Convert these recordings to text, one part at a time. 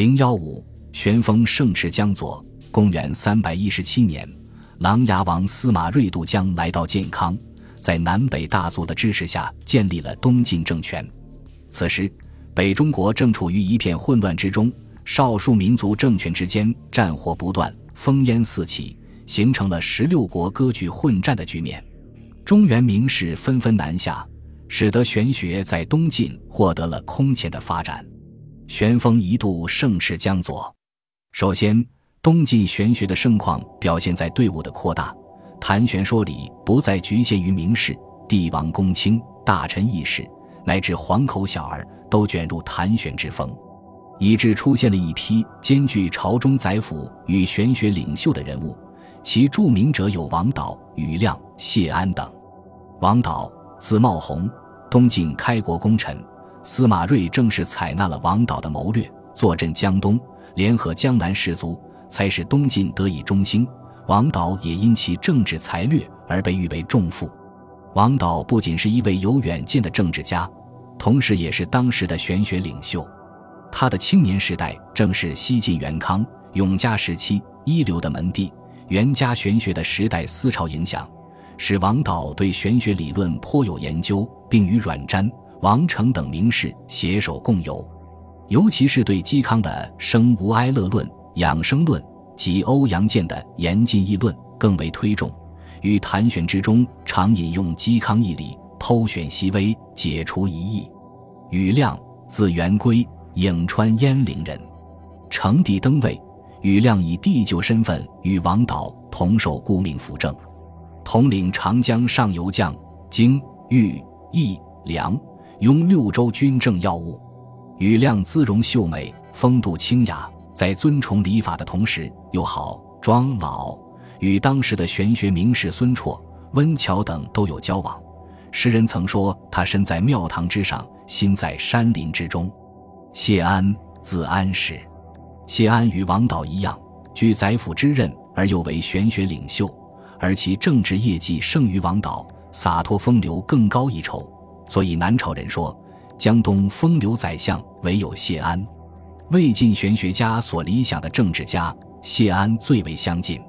零幺五，玄风盛持江左。公元三百一十七年，琅琊王司马睿渡江来到建康，在南北大族的支持下建立了东晋政权。此时，北中国正处于一片混乱之中，少数民族政权之间战火不断，烽烟四起，形成了十六国割据混战的局面。中原名士纷纷南下，使得玄学在东晋获得了空前的发展。玄风一度盛世江左。首先，东晋玄学的盛况表现在队伍的扩大，谈玄说理不再局限于名士、帝王、公卿、大臣、义士，乃至黄口小儿都卷入谈玄之风，以致出现了一批兼具朝中宰辅与玄学领袖的人物。其著名者有王导、庾亮、谢安等。王导，字茂弘，东晋开国功臣。司马睿正是采纳了王导的谋略，坐镇江东，联合江南士族，才使东晋得以中兴。王导也因其政治才略而被誉为重父。王导不仅是一位有远见的政治家，同时也是当时的玄学领袖。他的青年时代正是西晋元康、永嘉时期一流的门第，元家玄学的时代思潮影响，使王导对玄学理论颇有研究，并与阮瞻。王成等名士携手共游，尤其是对嵇康的《生无哀乐论》《养生论》及欧阳健的《严禁议论》更为推重。于谈玄之中，常引用嵇康义理，剖选细微，解除疑义。庾亮，字元圭，颍川鄢陵人。成帝登位，庾亮以帝舅身份与王导同受顾命辅政，统领长江上游将京、豫、益、梁。拥六州军政要务，庾亮姿容秀美，风度清雅，在尊崇礼法的同时，又好庄老，与当时的玄学名士孙绰、温峤等都有交往。诗人曾说他身在庙堂之上，心在山林之中。谢安，字安史，谢安与王导一样，居宰辅之任，而又为玄学领袖，而其政治业绩胜于王导，洒脱风流更高一筹。所以南朝人说，江东风流宰相唯有谢安。魏晋玄学家所理想的政治家，谢安最为相近。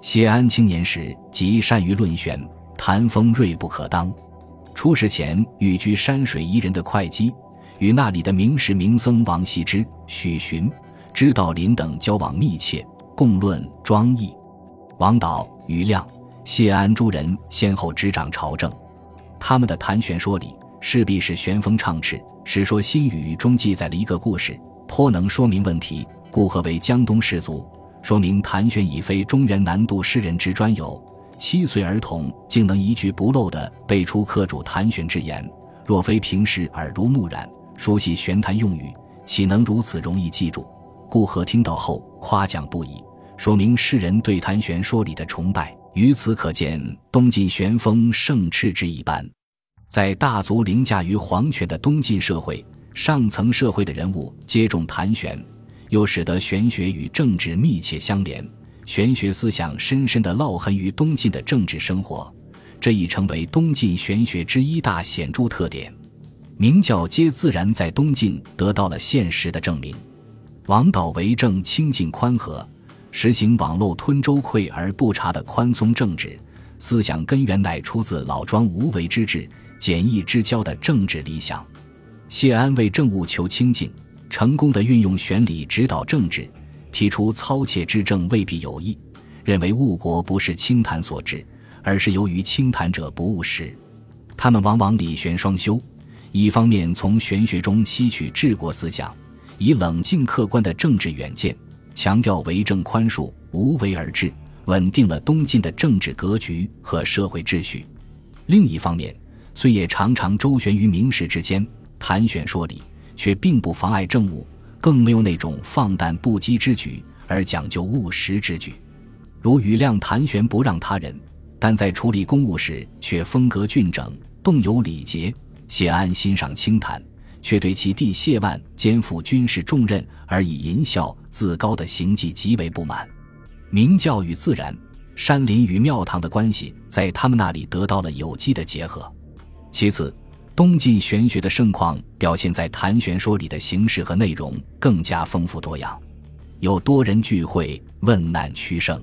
谢安青年时即善于论玄，谈风锐不可当。出使前寓居山水宜人的会稽，与那里的名士名僧王羲之、许询、知道林等交往密切，共论庄易。王导、庾亮、谢安诸人先后执掌朝政。他们的谈玄说理，势必是玄风畅炽。《史说新语》中记载了一个故事，颇能说明问题，故何为江东士族，说明谈玄已非中原南渡诗人之专有。七岁儿童竟能一句不漏地背出客主谈玄之言，若非平时耳濡目染，熟悉玄谈用语，岂能如此容易记住？故何听到后夸奖不已，说明世人对谈玄说理的崇拜。于此可见，东晋玄风盛炽之一般。在大族凌驾于皇权的东晋社会，上层社会的人物接重谈玄，又使得玄学与政治密切相连，玄学思想深深地烙痕于东晋的政治生活，这已成为东晋玄学之一大显著特点。明教皆自然在东晋得到了现实的证明。王导为政清静宽和。实行网络吞舟溃而不察的宽松政治思想根源，乃出自老庄无为之治、简易之交的政治理想。谢安为政务求清净，成功的运用玄理指导政治，提出操切之政未必有益，认为误国不是清谈所致，而是由于清谈者不务实。他们往往理玄双修，一方面从玄学中吸取治国思想，以冷静客观的政治远见。强调为政宽恕、无为而治，稳定了东晋的政治格局和社会秩序。另一方面，虽也常常周旋于名士之间谈玄说理，却并不妨碍政务，更没有那种放荡不羁之举，而讲究务实之举。如庾亮谈玄不让他人，但在处理公务时却风格俊整、动有礼节；谢安欣赏清谈。却对其弟谢万肩负军事重任而以淫笑自高的行迹极为不满。明教与自然、山林与庙堂的关系在他们那里得到了有机的结合。其次，东晋玄学的盛况表现在谈玄说里的形式和内容更加丰富多样，有多人聚会问难屈胜，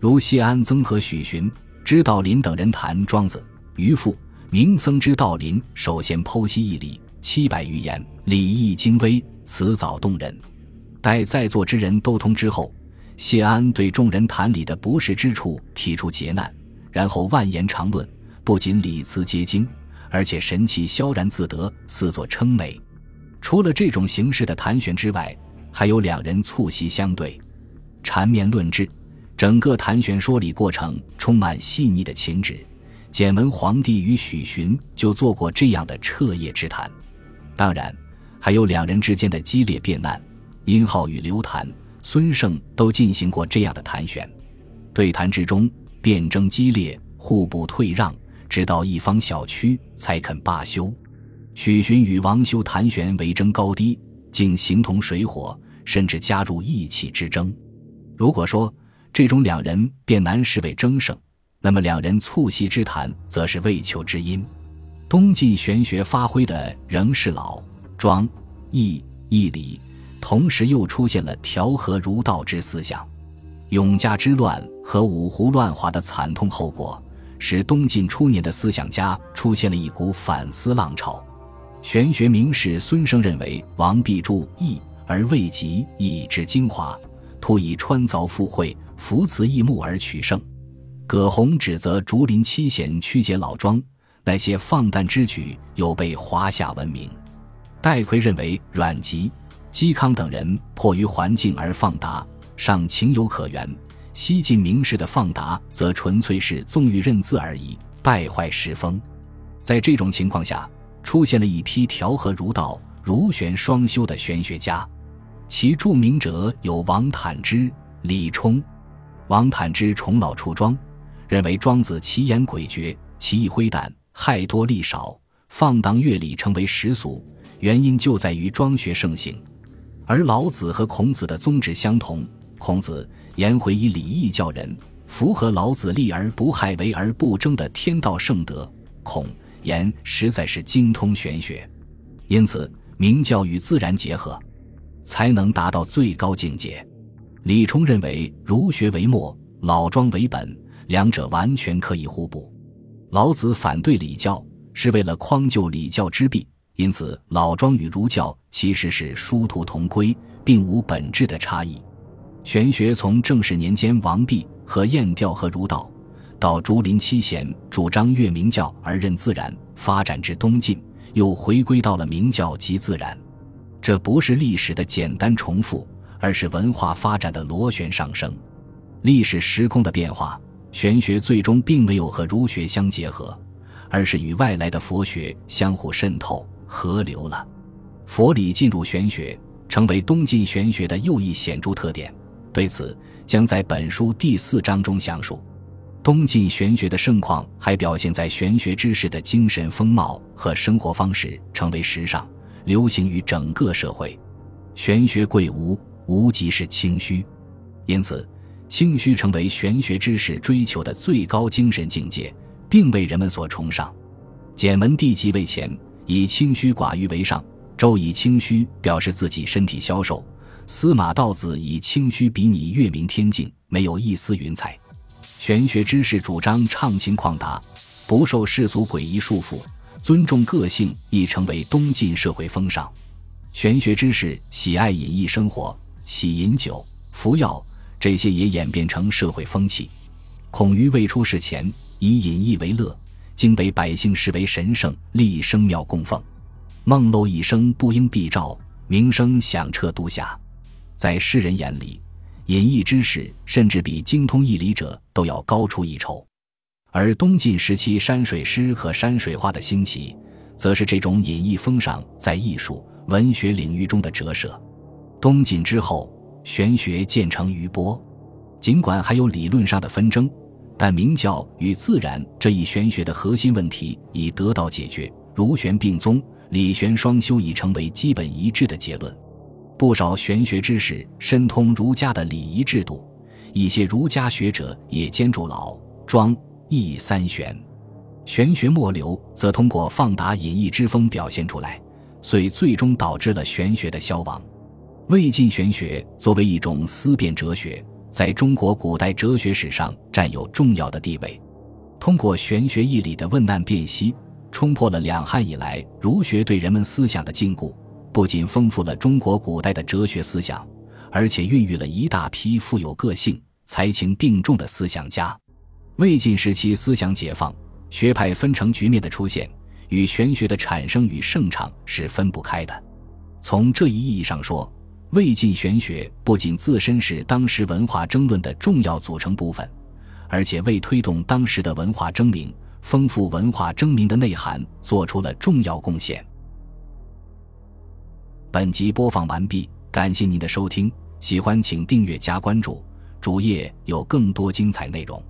如谢安曾和许询、知道林等人谈庄子、渔父、明僧知道林首先剖析义理七百余言，礼义精微，辞藻动人。待在座之人都通之后，谢安对众人谈理的不适之处提出劫难，然后万言长论，不仅理辞皆精。而且神气萧然自得，似作称美。除了这种形式的谈玄之外，还有两人促膝相对，缠绵论智。整个谈玄说理过程充满细腻的情致。简文皇帝与许询就做过这样的彻夜之谈。当然，还有两人之间的激烈辩难。殷浩与刘谭、孙胜都进行过这样的谈玄。对谈之中，辩争激烈，互不退让。直到一方小屈，才肯罢休。许询与王修谈玄为争高低，竟形同水火，甚至加入义气之争。如果说这种两人辩难是为争胜，那么两人促膝之谈则是为求知音。东晋玄学发挥的仍是老庄易义理，同时又出现了调和儒道之思想。永嘉之乱和五胡乱华的惨痛后果。使东晋初年的思想家出现了一股反思浪潮。玄学名士孙生认为，王弼注义而未及义之精华，突以穿凿附会、扶辞易目而取胜。葛洪指责竹林七贤曲解老庄，那些放诞之举有被华夏文明。戴逵认为阮籍、嵇康等人迫于环境而放达，尚情有可原。西晋名士的放达，则纯粹是纵欲认字而已，败坏诗风。在这种情况下，出现了一批调和儒道、儒玄双修的玄学家，其著名者有王坦之、李冲。王坦之崇老出庄，认为庄子奇言诡谲，奇义挥胆，害多利少，放荡乐理成为时俗，原因就在于庄学盛行。而老子和孔子的宗旨相同，孔子。颜回以礼义教人，符合老子立而不害、为而不争的天道圣德。孔颜实在是精通玄学，因此明教与自然结合，才能达到最高境界。李冲认为儒学为末，老庄为本，两者完全可以互补。老子反对礼教，是为了匡救礼教之弊，因此老庄与儒教其实是殊途同归，并无本质的差异。玄学从正始年间王弼和晏调和儒道，到竹林七贤主张越明教而任自然，发展至东晋，又回归到了明教及自然。这不是历史的简单重复，而是文化发展的螺旋上升。历史时空的变化，玄学最终并没有和儒学相结合，而是与外来的佛学相互渗透合流了。佛理进入玄学，成为东晋玄学的又一显著特点。对此，将在本书第四章中详述。东晋玄学的盛况还表现在玄学知识的精神风貌和生活方式成为时尚，流行于整个社会。玄学贵无，无即是清虚，因此清虚成为玄学知识追求的最高精神境界，并为人们所崇尚。简文帝即位前，以清虚寡欲为上；周以清虚表示自己身体消瘦。司马道子以清虚比拟月明天境，没有一丝云彩。玄学知识主张畅情旷达，不受世俗诡异束缚，尊重个性，已成为东晋社会风尚。玄学知识喜爱隐逸生活，喜饮酒、服药，这些也演变成社会风气。孔于未出世前以隐逸为乐，经被百姓视为神圣，立生庙供奉。孟漏一生不应必照，名声响彻都下。在世人眼里，隐逸之士甚至比精通义理者都要高出一筹。而东晋时期山水诗和山水画的兴起，则是这种隐逸风尚在艺术文学领域中的折射。东晋之后，玄学渐成余波，尽管还有理论上的纷争，但明教与自然这一玄学的核心问题已得到解决，儒玄并宗、理玄双修已成为基本一致的结论。不少玄学知识深通儒家的礼仪制度，一些儒家学者也兼著老庄易三玄。玄学末流则通过放达隐逸之风表现出来，遂最终导致了玄学的消亡。魏晋玄学作为一种思辨哲学，在中国古代哲学史上占有重要的地位。通过玄学义理的问难辨析，冲破了两汉以来儒学对人们思想的禁锢，不仅丰富了中国古代的哲学思想，而且孕育了一大批富有个性、才情并重的思想家。魏晋时期思想解放。学派分成局面的出现，与玄学的产生与盛场是分不开的。从这一意义上说，魏晋玄学不仅自身是当时文化争论的重要组成部分，而且为推动当时的文化争鸣、丰富文化争鸣的内涵做出了重要贡献。本集播放完毕，感谢您的收听，喜欢请订阅加关注，主页有更多精彩内容。